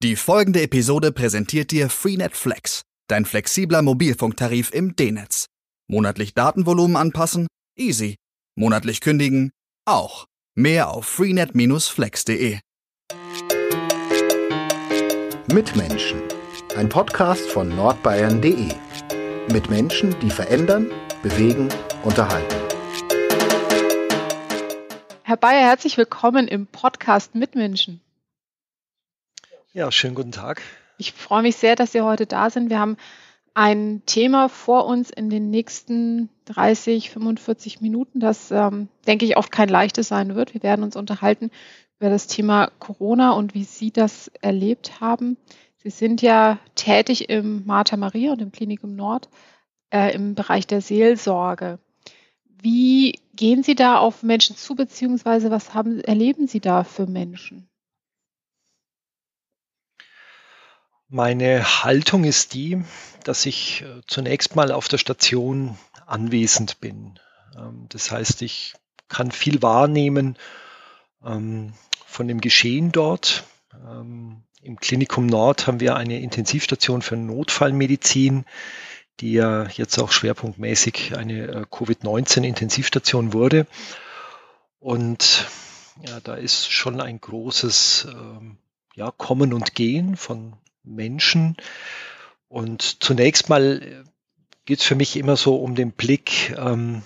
Die folgende Episode präsentiert dir Freenet Flex, dein flexibler Mobilfunktarif im D-Netz. Monatlich Datenvolumen anpassen? Easy. Monatlich kündigen? Auch. Mehr auf freenet-flex.de. Mitmenschen. Ein Podcast von nordbayern.de. Mit Menschen, die verändern, bewegen, unterhalten. Herr Bayer, herzlich willkommen im Podcast Mitmenschen. Ja, schönen guten Tag. Ich freue mich sehr, dass Sie heute da sind. Wir haben ein Thema vor uns in den nächsten 30, 45 Minuten, das, ähm, denke ich, oft kein leichtes sein wird. Wir werden uns unterhalten über das Thema Corona und wie Sie das erlebt haben. Sie sind ja tätig im Martha Maria und im Klinikum Nord äh, im Bereich der Seelsorge. Wie gehen Sie da auf Menschen zu, beziehungsweise was haben, erleben Sie da für Menschen? Meine Haltung ist die, dass ich äh, zunächst mal auf der Station anwesend bin. Ähm, das heißt, ich kann viel wahrnehmen ähm, von dem Geschehen dort. Ähm, Im Klinikum Nord haben wir eine Intensivstation für Notfallmedizin, die ja jetzt auch schwerpunktmäßig eine äh, Covid-19-Intensivstation wurde. Und ja, da ist schon ein großes ja, Kommen und Gehen von Menschen. Und zunächst mal äh, geht es für mich immer so um den Blick, ähm,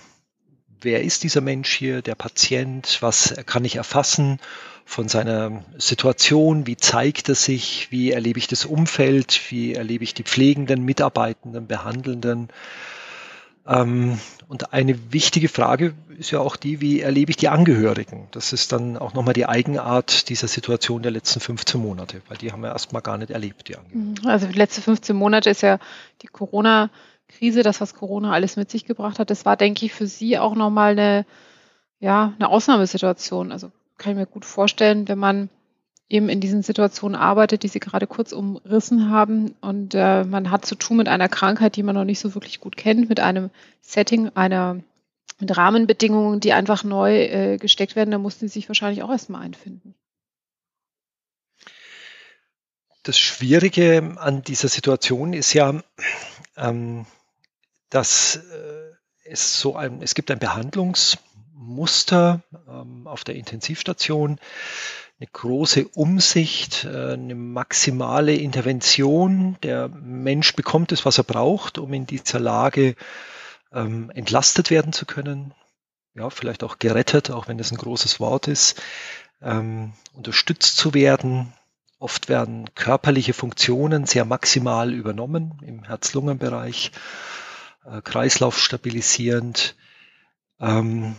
wer ist dieser Mensch hier, der Patient, was kann ich erfassen von seiner Situation, wie zeigt er sich, wie erlebe ich das Umfeld, wie erlebe ich die Pflegenden, Mitarbeitenden, Behandelnden. Ähm, und eine wichtige Frage ist ja auch die, wie erlebe ich die Angehörigen? Das ist dann auch nochmal die Eigenart dieser Situation der letzten 15 Monate, weil die haben wir erstmal gar nicht erlebt, die Angehörigen. Mhm. Also die letzten 15 Monate ist ja die Corona-Krise, das, was Corona alles mit sich gebracht hat. Das war, denke ich, für Sie auch nochmal eine, ja, eine Ausnahmesituation. Also kann ich mir gut vorstellen, wenn man eben in diesen Situationen arbeitet, die Sie gerade kurz umrissen haben. Und äh, man hat zu tun mit einer Krankheit, die man noch nicht so wirklich gut kennt, mit einem Setting, einer mit Rahmenbedingungen, die einfach neu äh, gesteckt werden. Da mussten Sie sich wahrscheinlich auch erstmal einfinden. Das Schwierige an dieser Situation ist ja, ähm, dass äh, es so ein, es gibt ein Behandlungsmuster ähm, auf der Intensivstation, eine große Umsicht, äh, eine maximale Intervention. Der Mensch bekommt es, was er braucht, um in dieser Lage ähm, entlastet werden zu können. Ja, vielleicht auch gerettet, auch wenn das ein großes Wort ist. Ähm, unterstützt zu werden. Oft werden körperliche Funktionen sehr maximal übernommen im Herz-Lungen-Bereich, äh, Kreislauf stabilisierend. Ähm,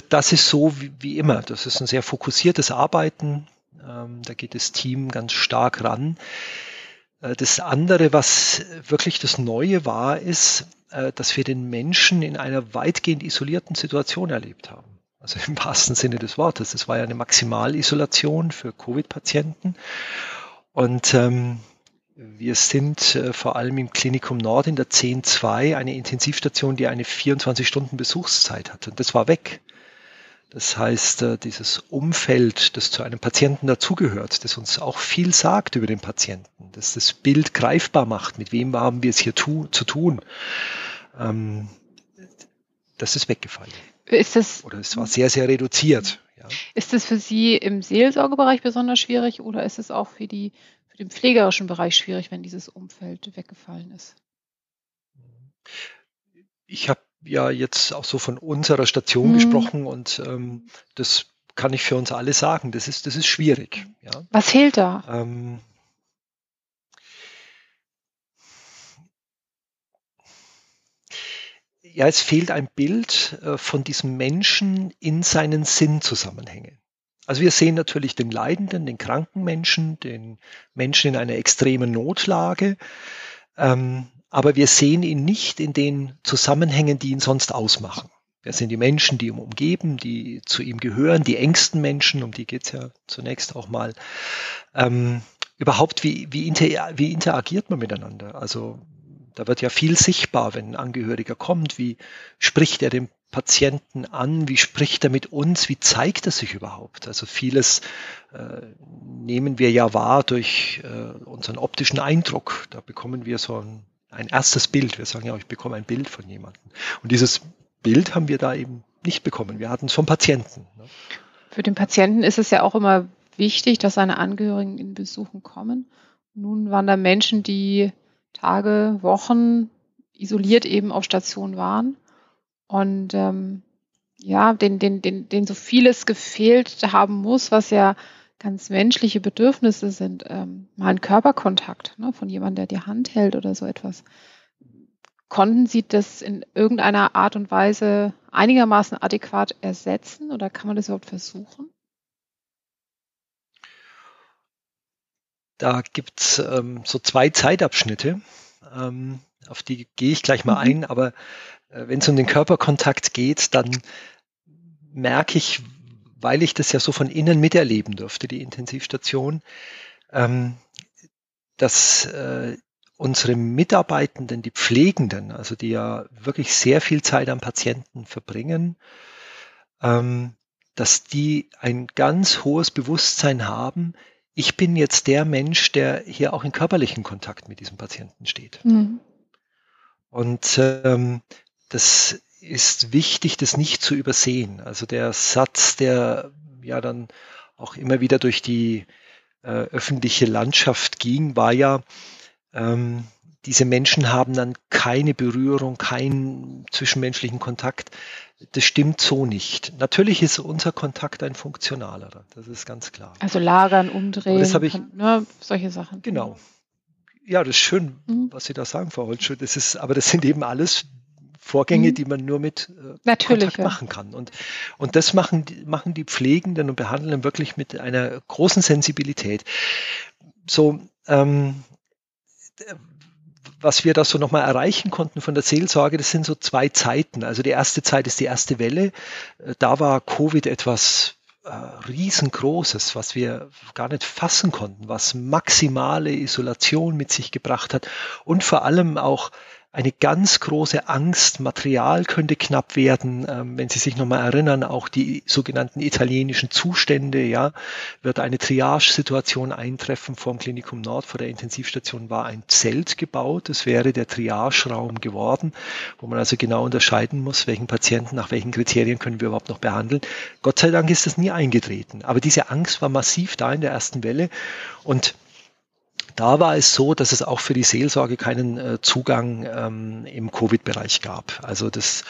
das ist so wie, wie, immer. Das ist ein sehr fokussiertes Arbeiten. Ähm, da geht das Team ganz stark ran. Äh, das andere, was wirklich das Neue war, ist, äh, dass wir den Menschen in einer weitgehend isolierten Situation erlebt haben. Also im wahrsten Sinne des Wortes. Es war ja eine Maximalisolation für Covid-Patienten. Und ähm, wir sind äh, vor allem im Klinikum Nord in der 10.2 eine Intensivstation, die eine 24 Stunden Besuchszeit hatte. Und das war weg. Das heißt, äh, dieses Umfeld, das zu einem Patienten dazugehört, das uns auch viel sagt über den Patienten, das das Bild greifbar macht, mit wem haben wir es hier tu, zu tun, ähm, das ist weggefallen. Ist das, oder es war sehr, sehr reduziert. Ja. Ist das für Sie im Seelsorgebereich besonders schwierig oder ist es auch für, die, für den pflegerischen Bereich schwierig, wenn dieses Umfeld weggefallen ist? Ich habe ja jetzt auch so von unserer Station mhm. gesprochen und ähm, das kann ich für uns alle sagen. Das ist, das ist schwierig. Ja. Was fehlt da? Ähm, ja, es fehlt ein Bild äh, von diesem Menschen in seinen Sinnzusammenhängen. Also wir sehen natürlich den Leidenden, den kranken Menschen, den Menschen in einer extremen Notlage. Ähm, aber wir sehen ihn nicht in den Zusammenhängen, die ihn sonst ausmachen. Wer sind die Menschen, die ihn umgeben, die zu ihm gehören, die engsten Menschen, um die geht's ja zunächst auch mal. Ähm, überhaupt, wie, wie, inter, wie interagiert man miteinander? Also da wird ja viel sichtbar, wenn ein Angehöriger kommt. Wie spricht er den Patienten an? Wie spricht er mit uns? Wie zeigt er sich überhaupt? Also vieles äh, nehmen wir ja wahr durch äh, unseren optischen Eindruck. Da bekommen wir so ein, ein erstes Bild. Wir sagen ja, ich bekomme ein Bild von jemandem. Und dieses Bild haben wir da eben nicht bekommen. Wir hatten es vom Patienten. Ne? Für den Patienten ist es ja auch immer wichtig, dass seine Angehörigen in Besuchen kommen. Nun waren da Menschen, die Tage, Wochen isoliert eben auf Station waren und ähm, ja, den, den, den, den so vieles gefehlt haben muss, was ja ganz menschliche Bedürfnisse sind. Ähm, mal ein Körperkontakt ne, von jemandem, der die Hand hält oder so etwas. Konnten Sie das in irgendeiner Art und Weise einigermaßen adäquat ersetzen oder kann man das überhaupt versuchen? Da gibt es ähm, so zwei Zeitabschnitte, ähm, auf die gehe ich gleich mal mhm. ein, aber äh, wenn es um den Körperkontakt geht, dann merke ich, weil ich das ja so von innen miterleben durfte, die Intensivstation, ähm, dass äh, unsere Mitarbeitenden, die Pflegenden, also die ja wirklich sehr viel Zeit am Patienten verbringen, ähm, dass die ein ganz hohes Bewusstsein haben, ich bin jetzt der Mensch, der hier auch in körperlichen Kontakt mit diesem Patienten steht. Mhm. Und ähm, das ist wichtig, das nicht zu übersehen. Also der Satz, der ja dann auch immer wieder durch die äh, öffentliche Landschaft ging, war ja, ähm, diese Menschen haben dann keine Berührung, keinen zwischenmenschlichen Kontakt. Das stimmt so nicht. Natürlich ist unser Kontakt ein funktionalerer, das ist ganz klar. Also lagern, umdrehen, das ich, ne, solche Sachen. Genau. Ja, das ist schön, mhm. was Sie da sagen, Frau Holtschuh. Das ist, aber das sind eben alles Vorgänge, mhm. die man nur mit äh, Natürlich, Kontakt ja. machen kann. Und, und das machen, machen die Pflegenden und Behandelnden wirklich mit einer großen Sensibilität. So, ähm, was wir da so nochmal erreichen konnten von der Seelsorge, das sind so zwei Zeiten. Also die erste Zeit ist die erste Welle. Äh, da war Covid etwas äh, riesengroßes, was wir gar nicht fassen konnten, was maximale Isolation mit sich gebracht hat und vor allem auch eine ganz große Angst, Material könnte knapp werden. Ähm, wenn Sie sich nochmal erinnern, auch die sogenannten italienischen Zustände, ja, wird eine Triage-Situation eintreffen. Vor dem Klinikum Nord, vor der Intensivstation war ein Zelt gebaut. Das wäre der Triage-Raum geworden, wo man also genau unterscheiden muss, welchen Patienten, nach welchen Kriterien können wir überhaupt noch behandeln. Gott sei Dank ist das nie eingetreten. Aber diese Angst war massiv da in der ersten Welle und da war es so, dass es auch für die Seelsorge keinen äh, Zugang ähm, im Covid-Bereich gab. Also das,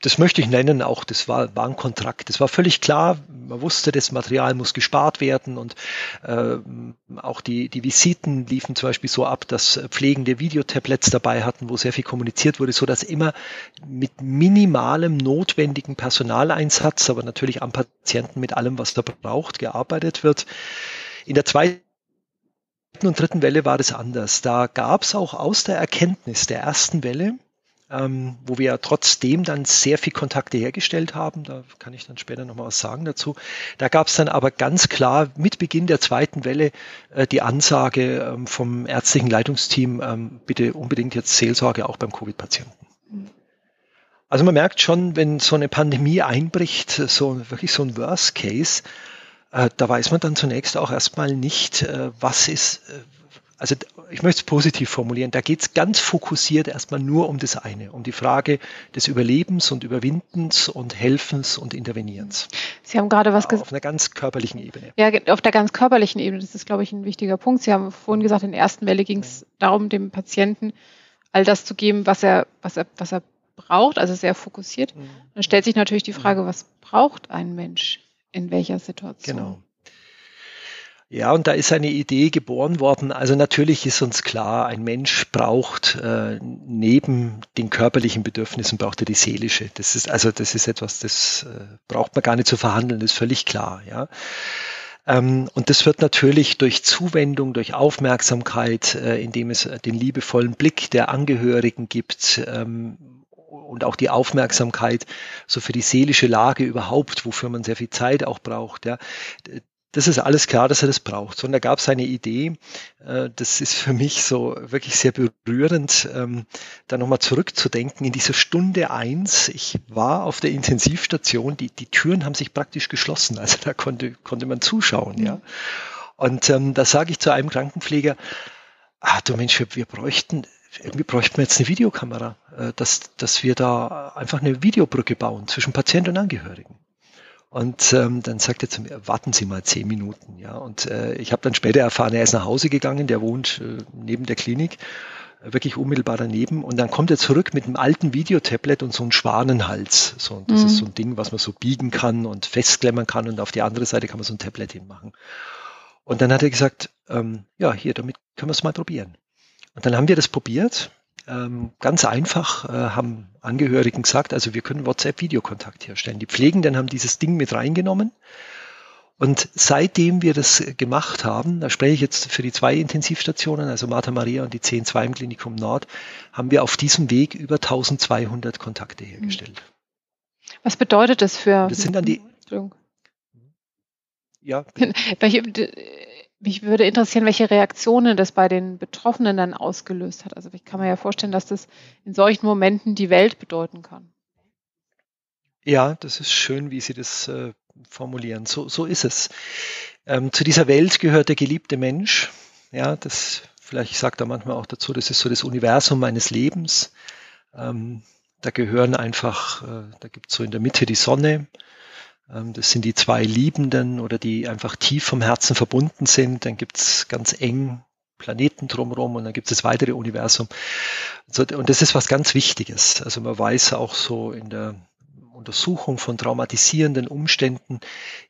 das möchte ich nennen, auch das war, war ein Kontrakt. Das war völlig klar. Man wusste, das Material muss gespart werden und äh, auch die, die Visiten liefen zum Beispiel so ab, dass pflegende Videotablets dabei hatten, wo sehr viel kommuniziert wurde, so dass immer mit minimalem notwendigen Personaleinsatz, aber natürlich am Patienten mit allem, was er braucht, gearbeitet wird. In der zweiten und dritten Welle war das anders. Da gab es auch aus der Erkenntnis der ersten Welle, ähm, wo wir ja trotzdem dann sehr viel Kontakte hergestellt haben, da kann ich dann später nochmal was sagen dazu, da gab es dann aber ganz klar mit Beginn der zweiten Welle äh, die Ansage ähm, vom ärztlichen Leitungsteam, ähm, bitte unbedingt jetzt Seelsorge auch beim Covid-Patienten. Also man merkt schon, wenn so eine Pandemie einbricht, so wirklich so ein Worst Case, da weiß man dann zunächst auch erstmal nicht, äh, was ist, äh, also ich möchte es positiv formulieren, da geht es ganz fokussiert erstmal nur um das eine, um die Frage des Überlebens und Überwindens und Helfens und Intervenierens. Sie haben gerade was gesagt. Auf einer ganz körperlichen Ebene. Ja, auf der ganz körperlichen Ebene, das ist, glaube ich, ein wichtiger Punkt. Sie haben vorhin gesagt, in der ersten Welle ging es darum, dem Patienten all das zu geben, was er, was er, was er braucht, also sehr fokussiert. Mhm. Dann stellt sich natürlich die Frage, was braucht ein Mensch? In welcher Situation. Genau. Ja, und da ist eine Idee geboren worden. Also natürlich ist uns klar, ein Mensch braucht äh, neben den körperlichen Bedürfnissen braucht er die seelische. Das ist also das ist etwas, das äh, braucht man gar nicht zu verhandeln. Das ist völlig klar. Ja. Ähm, und das wird natürlich durch Zuwendung, durch Aufmerksamkeit, äh, indem es den liebevollen Blick der Angehörigen gibt, ähm, und auch die Aufmerksamkeit so für die seelische Lage überhaupt, wofür man sehr viel Zeit auch braucht. Ja. das ist alles klar, dass er das braucht. So, und da gab es eine Idee, äh, das ist für mich so wirklich sehr berührend, ähm, da nochmal zurückzudenken in dieser Stunde eins. Ich war auf der Intensivstation, die, die Türen haben sich praktisch geschlossen, also da konnte, konnte man zuschauen, mhm. ja. Und ähm, da sage ich zu einem Krankenpfleger, ah du Mensch, wir, wir bräuchten, irgendwie bräuchten wir jetzt eine Videokamera, äh, dass, dass wir da einfach eine Videobrücke bauen zwischen Patient und Angehörigen. Und ähm, dann sagt er zu mir, warten Sie mal zehn Minuten. Ja, und äh, ich habe dann später erfahren, er ist nach Hause gegangen, der wohnt äh, neben der Klinik, äh, wirklich unmittelbar daneben. Und dann kommt er zurück mit einem alten Videotablet und so einem Schwanenhals. So, das mhm. ist so ein Ding, was man so biegen kann und festklemmern kann und auf die andere Seite kann man so ein Tablet hinmachen. Und dann hat er gesagt, ähm, ja, hier, damit können wir es mal probieren. Und dann haben wir das probiert ähm, ganz einfach äh, haben Angehörigen gesagt, also wir können WhatsApp-Videokontakt herstellen. Die Pflegenden haben dieses Ding mit reingenommen. Und seitdem wir das gemacht haben, da spreche ich jetzt für die zwei Intensivstationen, also Martha Maria und die 10.2 im Klinikum Nord, haben wir auf diesem Weg über 1200 Kontakte hergestellt. Was bedeutet das für? Das sind dann die. Ja. Welche, mich würde interessieren, welche Reaktionen das bei den Betroffenen dann ausgelöst hat. Also ich kann mir ja vorstellen, dass das in solchen Momenten die Welt bedeuten kann. Ja, das ist schön, wie Sie das äh, formulieren. So, so ist es. Ähm, zu dieser Welt gehört der geliebte Mensch. Ja, das vielleicht sagt er manchmal auch dazu, das ist so das Universum meines Lebens. Ähm, da gehören einfach, äh, da gibt es so in der Mitte die Sonne, das sind die zwei Liebenden oder die einfach tief vom Herzen verbunden sind. Dann gibt's ganz eng Planeten drumherum und dann gibt es das weitere Universum. Und das ist was ganz Wichtiges. Also man weiß auch so in der Untersuchung von traumatisierenden Umständen,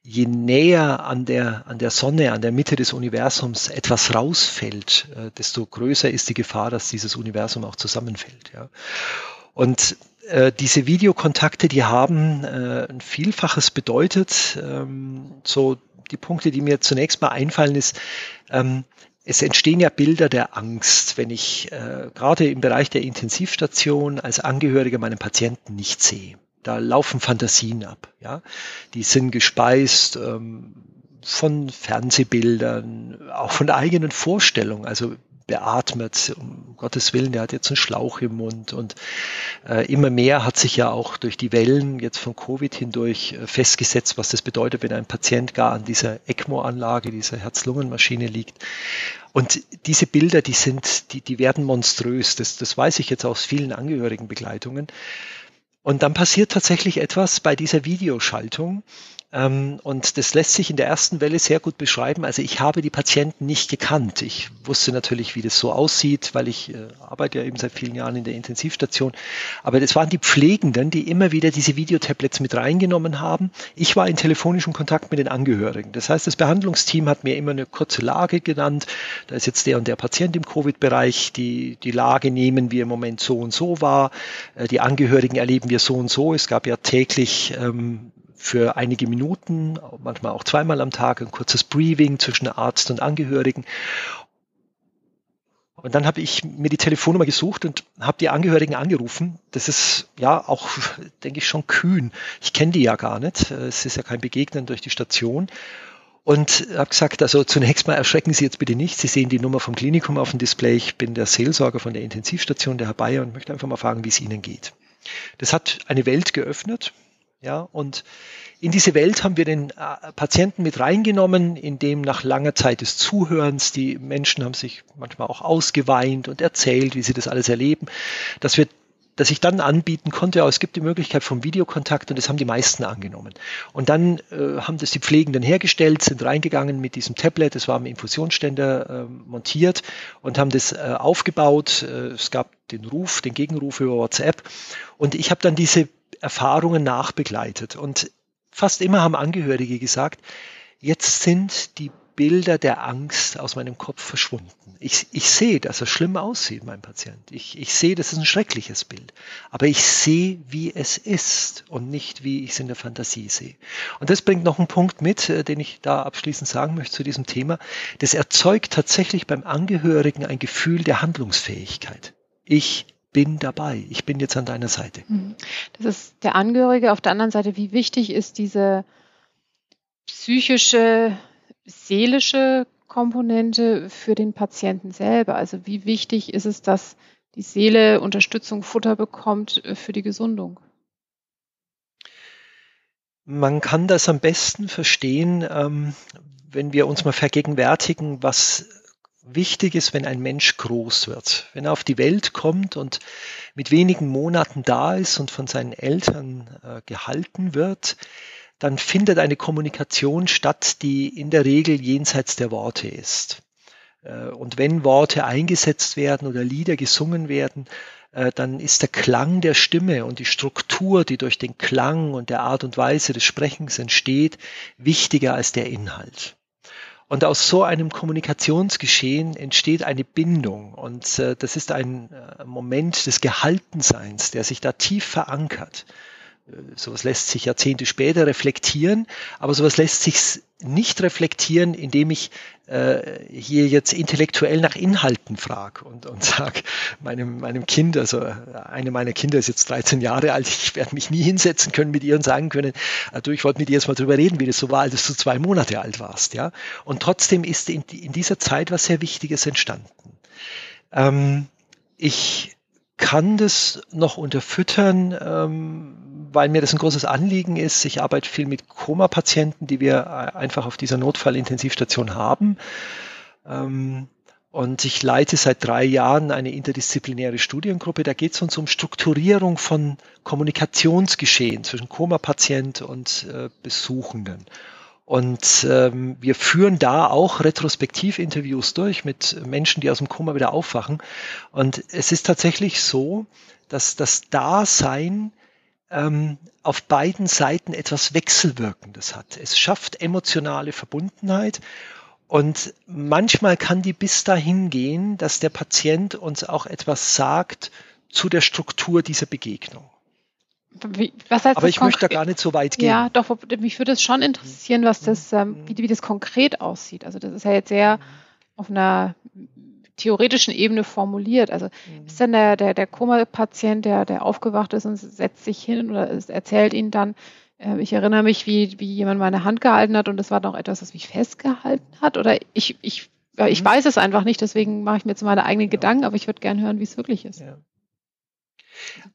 je näher an der, an der Sonne, an der Mitte des Universums etwas rausfällt, äh, desto größer ist die Gefahr, dass dieses Universum auch zusammenfällt. Und äh, diese Videokontakte, die haben äh, ein Vielfaches bedeutet. Ähm, so die Punkte, die mir zunächst mal einfallen, ist, ähm, es entstehen ja Bilder der Angst, wenn ich äh, gerade im Bereich der Intensivstation als Angehöriger meinen Patienten nicht sehe. Da laufen Fantasien ab, ja. Die sind gespeist ähm, von Fernsehbildern, auch von eigenen Vorstellungen. Also beatmet, um Gottes Willen, der hat jetzt einen Schlauch im Mund und äh, immer mehr hat sich ja auch durch die Wellen jetzt von Covid hindurch äh, festgesetzt, was das bedeutet, wenn ein Patient gar an dieser ECMO-Anlage, dieser Herz-Lungen-Maschine liegt. Und diese Bilder, die sind, die, die werden monströs. Das, das weiß ich jetzt aus vielen Angehörigenbegleitungen. Und dann passiert tatsächlich etwas bei dieser Videoschaltung, und das lässt sich in der ersten Welle sehr gut beschreiben. Also ich habe die Patienten nicht gekannt. Ich wusste natürlich, wie das so aussieht, weil ich äh, arbeite ja eben seit vielen Jahren in der Intensivstation. Aber das waren die Pflegenden, die immer wieder diese Videotablets mit reingenommen haben. Ich war in telefonischem Kontakt mit den Angehörigen. Das heißt, das Behandlungsteam hat mir immer eine kurze Lage genannt. Da ist jetzt der und der Patient im Covid-Bereich. Die, die Lage nehmen wir im Moment so und so wahr. Äh, die Angehörigen erleben wir so und so. Es gab ja täglich ähm, für einige Minuten, manchmal auch zweimal am Tag, ein kurzes Briefing zwischen Arzt und Angehörigen. Und dann habe ich mir die Telefonnummer gesucht und habe die Angehörigen angerufen. Das ist ja auch, denke ich, schon kühn. Ich kenne die ja gar nicht. Es ist ja kein Begegnen durch die Station. Und habe gesagt, also zunächst mal erschrecken Sie jetzt bitte nicht. Sie sehen die Nummer vom Klinikum auf dem Display. Ich bin der Seelsorger von der Intensivstation, der Herr Bayer, und möchte einfach mal fragen, wie es Ihnen geht. Das hat eine Welt geöffnet. Ja, und in diese Welt haben wir den äh, Patienten mit reingenommen, in dem nach langer Zeit des Zuhörens die Menschen haben sich manchmal auch ausgeweint und erzählt, wie sie das alles erleben, dass wir dass ich dann anbieten konnte, es gibt die Möglichkeit vom Videokontakt und das haben die meisten angenommen. Und dann äh, haben das die Pflegenden hergestellt, sind reingegangen mit diesem Tablet, das war am Infusionsständer äh, montiert und haben das äh, aufgebaut. Äh, es gab den Ruf, den Gegenruf über WhatsApp und ich habe dann diese Erfahrungen nachbegleitet. Und fast immer haben Angehörige gesagt, jetzt sind die Bilder der Angst aus meinem Kopf verschwunden. Ich, ich sehe, dass er schlimm aussieht, mein Patient. Ich, ich sehe, das ist ein schreckliches Bild. Aber ich sehe, wie es ist und nicht, wie ich es in der Fantasie sehe. Und das bringt noch einen Punkt mit, äh, den ich da abschließend sagen möchte zu diesem Thema. Das erzeugt tatsächlich beim Angehörigen ein Gefühl der Handlungsfähigkeit. Ich bin dabei, ich bin jetzt an deiner Seite. Mhm. Das ist der Angehörige. Auf der anderen Seite, wie wichtig ist diese psychische seelische Komponente für den Patienten selber? Also wie wichtig ist es, dass die Seele Unterstützung, Futter bekommt für die Gesundung? Man kann das am besten verstehen, ähm, wenn wir uns mal vergegenwärtigen, was wichtig ist, wenn ein Mensch groß wird. Wenn er auf die Welt kommt und mit wenigen Monaten da ist und von seinen Eltern äh, gehalten wird, dann findet eine Kommunikation statt, die in der Regel jenseits der Worte ist. Äh, und wenn Worte eingesetzt werden oder Lieder gesungen werden, äh, dann ist der Klang der Stimme und die Struktur, die durch den Klang und der Art und Weise des Sprechens entsteht, wichtiger als der Inhalt. Und aus so einem Kommunikationsgeschehen entsteht eine Bindung. Und äh, das ist ein Moment des Gehaltenseins, der sich da tief verankert sowas lässt sich Jahrzehnte später reflektieren, aber sowas lässt sich nicht reflektieren, indem ich äh, hier jetzt intellektuell nach Inhalten frage und, und sage meinem, meinem Kind, also eine meiner Kinder ist jetzt 13 Jahre alt, ich werde mich nie hinsetzen können mit ihr und sagen können, äh, du, ich wollte mit dir jetzt mal drüber reden, wie das so war, als du zwei Monate alt warst. ja. Und trotzdem ist in, in dieser Zeit was sehr Wichtiges entstanden. Ähm, ich kann das noch unterfüttern, ähm, weil mir das ein großes Anliegen ist. Ich arbeite viel mit Koma-Patienten, die wir äh, einfach auf dieser Notfallintensivstation haben. Ähm, und ich leite seit drei Jahren eine interdisziplinäre Studiengruppe. Da geht es uns um Strukturierung von Kommunikationsgeschehen zwischen Koma-Patient und äh, Besuchenden. Und ähm, wir führen da auch Retrospektivinterviews durch mit Menschen, die aus dem Koma wieder aufwachen. Und es ist tatsächlich so, dass das Dasein ähm, auf beiden Seiten etwas Wechselwirkendes hat. Es schafft emotionale Verbundenheit und manchmal kann die bis dahin gehen, dass der Patient uns auch etwas sagt zu der Struktur dieser Begegnung. Wie, was heißt Aber ich möchte da gar nicht so weit gehen. Ja, doch, mich würde es schon interessieren, was das, ähm, wie, wie, das konkret aussieht. Also das ist ja jetzt sehr auf einer theoretischen Ebene formuliert. Also mhm. ist dann der, der, der Koma-Patient, der, der aufgewacht ist und setzt sich hin oder erzählt ihnen dann, äh, ich erinnere mich, wie, wie jemand meine Hand gehalten hat und das war noch etwas, was mich festgehalten hat. Oder ich, ich, ich mhm. weiß es einfach nicht, deswegen mache ich mir jetzt meine eigenen ja. Gedanken, aber ich würde gerne hören, wie es wirklich ist. Ja.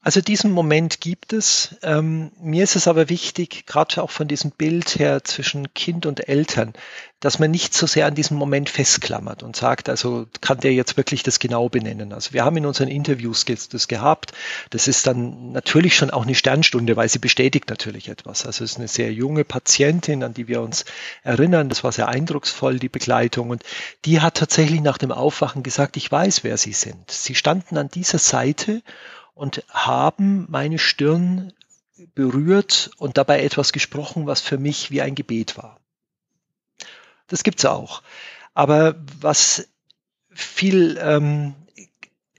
Also diesen Moment gibt es. Ähm, mir ist es aber wichtig, gerade auch von diesem Bild her zwischen Kind und Eltern, dass man nicht so sehr an diesem Moment festklammert und sagt, also kann der jetzt wirklich das genau benennen. Also wir haben in unseren Interviews das gehabt. Das ist dann natürlich schon auch eine Sternstunde, weil sie bestätigt natürlich etwas. Also es ist eine sehr junge Patientin, an die wir uns erinnern. Das war sehr eindrucksvoll, die Begleitung. Und die hat tatsächlich nach dem Aufwachen gesagt, ich weiß, wer Sie sind. Sie standen an dieser Seite und haben meine Stirn berührt und dabei etwas gesprochen, was für mich wie ein Gebet war. Das gibt's auch. Aber was viel, ähm,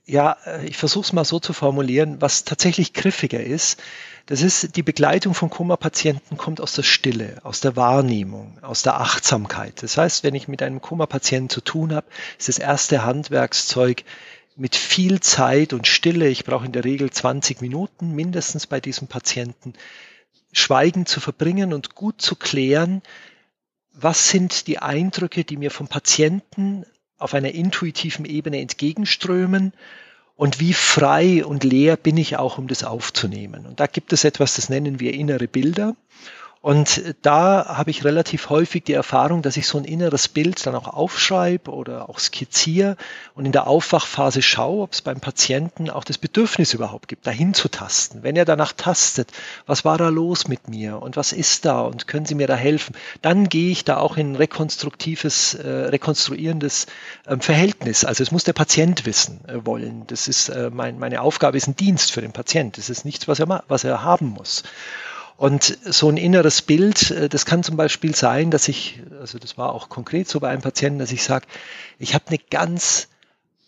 ja, ich versuche es mal so zu formulieren, was tatsächlich griffiger ist, das ist, die Begleitung von Koma-Patienten kommt aus der Stille, aus der Wahrnehmung, aus der Achtsamkeit. Das heißt, wenn ich mit einem Koma-Patienten zu tun habe, ist das erste Handwerkszeug, mit viel Zeit und Stille, ich brauche in der Regel 20 Minuten mindestens bei diesem Patienten, Schweigen zu verbringen und gut zu klären, was sind die Eindrücke, die mir vom Patienten auf einer intuitiven Ebene entgegenströmen und wie frei und leer bin ich auch, um das aufzunehmen. Und da gibt es etwas, das nennen wir innere Bilder. Und da habe ich relativ häufig die Erfahrung, dass ich so ein inneres Bild dann auch aufschreibe oder auch skizziere und in der Aufwachphase schaue, ob es beim Patienten auch das Bedürfnis überhaupt gibt, dahin zu tasten. Wenn er danach tastet, was war da los mit mir und was ist da und können Sie mir da helfen, dann gehe ich da auch in rekonstruktives, äh, rekonstruierendes äh, Verhältnis. Also es muss der Patient wissen äh, wollen. Das ist äh, mein, meine Aufgabe ist ein Dienst für den Patient. Das ist nichts, was er, was er haben muss. Und so ein inneres Bild, äh, das kann zum Beispiel sein, dass ich, also das war auch konkret so bei einem Patienten, dass ich sage, ich habe eine ganz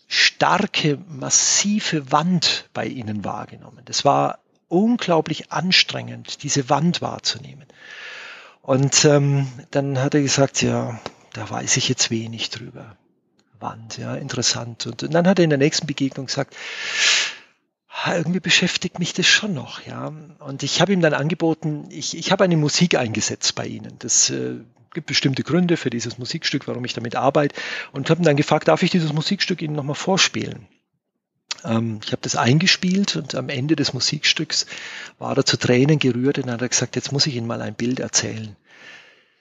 starke, massive Wand bei Ihnen wahrgenommen. Das war unglaublich anstrengend, diese Wand wahrzunehmen. Und ähm, dann hat er gesagt, ja, da weiß ich jetzt wenig drüber. Wand, ja, interessant. Und, und dann hat er in der nächsten Begegnung gesagt, irgendwie beschäftigt mich das schon noch, ja. Und ich habe ihm dann angeboten, ich, ich habe eine Musik eingesetzt bei Ihnen. Das äh, gibt bestimmte Gründe für dieses Musikstück, warum ich damit arbeite. Und habe dann gefragt, darf ich dieses Musikstück Ihnen nochmal vorspielen? Ähm, ich habe das eingespielt und am Ende des Musikstücks war er zu Tränen gerührt und hat gesagt, jetzt muss ich Ihnen mal ein Bild erzählen.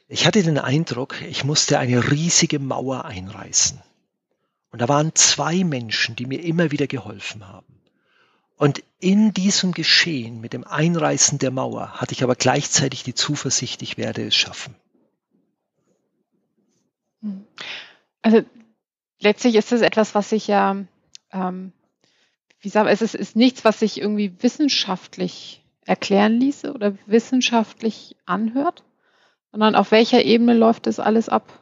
Ich hatte den Eindruck, ich musste eine riesige Mauer einreißen. Und da waren zwei Menschen, die mir immer wieder geholfen haben. Und in diesem Geschehen mit dem Einreißen der Mauer hatte ich aber gleichzeitig die Zuversicht, ich werde es schaffen. Also letztlich ist es etwas, was sich ja, ähm, wie sagen, es ist, ist nichts, was sich irgendwie wissenschaftlich erklären ließe oder wissenschaftlich anhört, sondern auf welcher Ebene läuft das alles ab?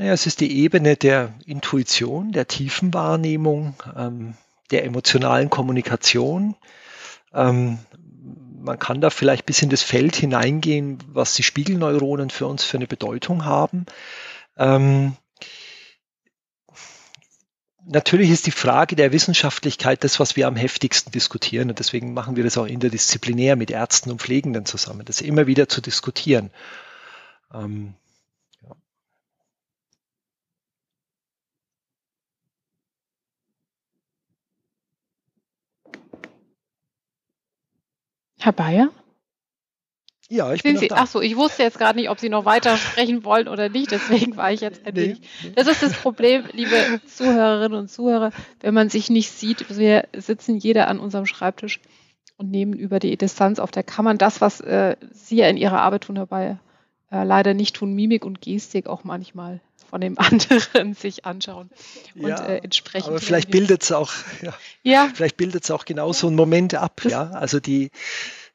Naja, es ist die Ebene der Intuition, der Tiefenwahrnehmung, ähm, der emotionalen Kommunikation. Ähm, man kann da vielleicht bis in das Feld hineingehen, was die Spiegelneuronen für uns für eine Bedeutung haben. Ähm, natürlich ist die Frage der Wissenschaftlichkeit das, was wir am heftigsten diskutieren. Und deswegen machen wir das auch interdisziplinär mit Ärzten und Pflegenden zusammen, das immer wieder zu diskutieren. Ähm, Herr Bayer? Ja, ich Sind bin Sie, da. ach so, ich wusste jetzt gerade nicht, ob Sie noch weiter sprechen wollen oder nicht, deswegen war ich jetzt ein Nee. Das ist das Problem, liebe Zuhörerinnen und Zuhörer, wenn man sich nicht sieht. Wir sitzen jeder an unserem Schreibtisch und nehmen über die Distanz auf der Kammer das, was äh, Sie ja in Ihrer Arbeit tun, dabei äh, leider nicht tun, Mimik und Gestik auch manchmal von dem anderen sich anschauen und Ja, äh, entsprechend. Aber vielleicht bildet es auch, ja, Ja, vielleicht bildet es auch genau so einen Moment ab, Das- ja. Also die,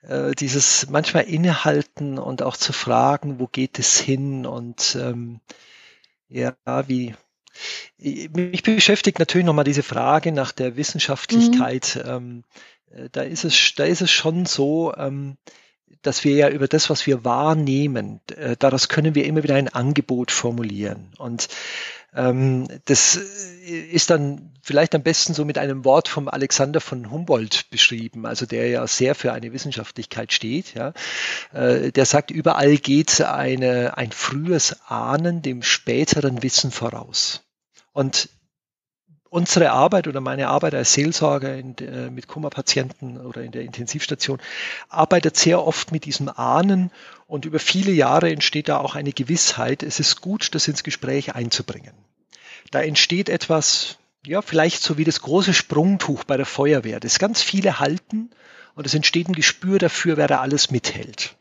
äh, dieses manchmal innehalten und auch zu fragen, wo geht es hin und ähm, ja, wie mich beschäftigt natürlich nochmal diese Frage nach der Wissenschaftlichkeit. Ähm, äh, da ist es, da ist es schon so, ähm, dass wir ja über das, was wir wahrnehmen, äh, daraus können wir immer wieder ein Angebot formulieren. Und ähm, das ist dann vielleicht am besten so mit einem Wort vom Alexander von Humboldt beschrieben, also der ja sehr für eine Wissenschaftlichkeit steht. Ja. Äh, der sagt, überall geht eine, ein frühes Ahnen dem späteren Wissen voraus. Und unsere Arbeit oder meine Arbeit als Seelsorger in, äh, mit Kummerpatienten oder in der Intensivstation arbeitet sehr oft mit diesem Ahnen und über viele Jahre entsteht da auch eine Gewissheit, es ist gut, das ins Gespräch einzubringen. Da entsteht etwas, ja, vielleicht so wie das große Sprungtuch bei der Feuerwehr, das ganz viele halten und es entsteht ein Gespür dafür, wer da alles mithält.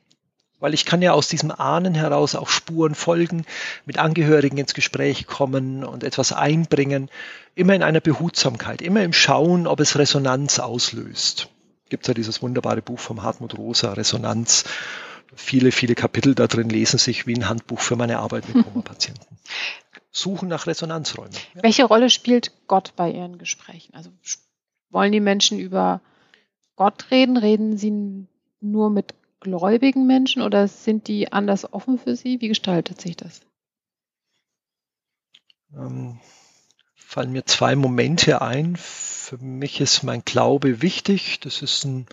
Weil ich kann ja aus diesem Ahnen heraus auch Spuren folgen, mit Angehörigen ins Gespräch kommen und etwas einbringen, immer in einer Behutsamkeit, immer im Schauen, ob es Resonanz auslöst. Gibt ja dieses wunderbare Buch vom Hartmut Rosa, Resonanz. Viele, viele Kapitel da drin lesen sich wie ein Handbuch für meine Arbeit mit Koma-Patienten. Suchen nach Resonanzräumen. Ja. welche Rolle spielt Gott bei Ihren Gesprächen? Also wollen die Menschen über Gott reden? Reden sie nur mit gläubigen Menschen oder sind die anders offen für sie? Wie gestaltet sich das? ähm, fallen mir zwei Momente ein. Für mich ist mein Glaube wichtig. Das ist ein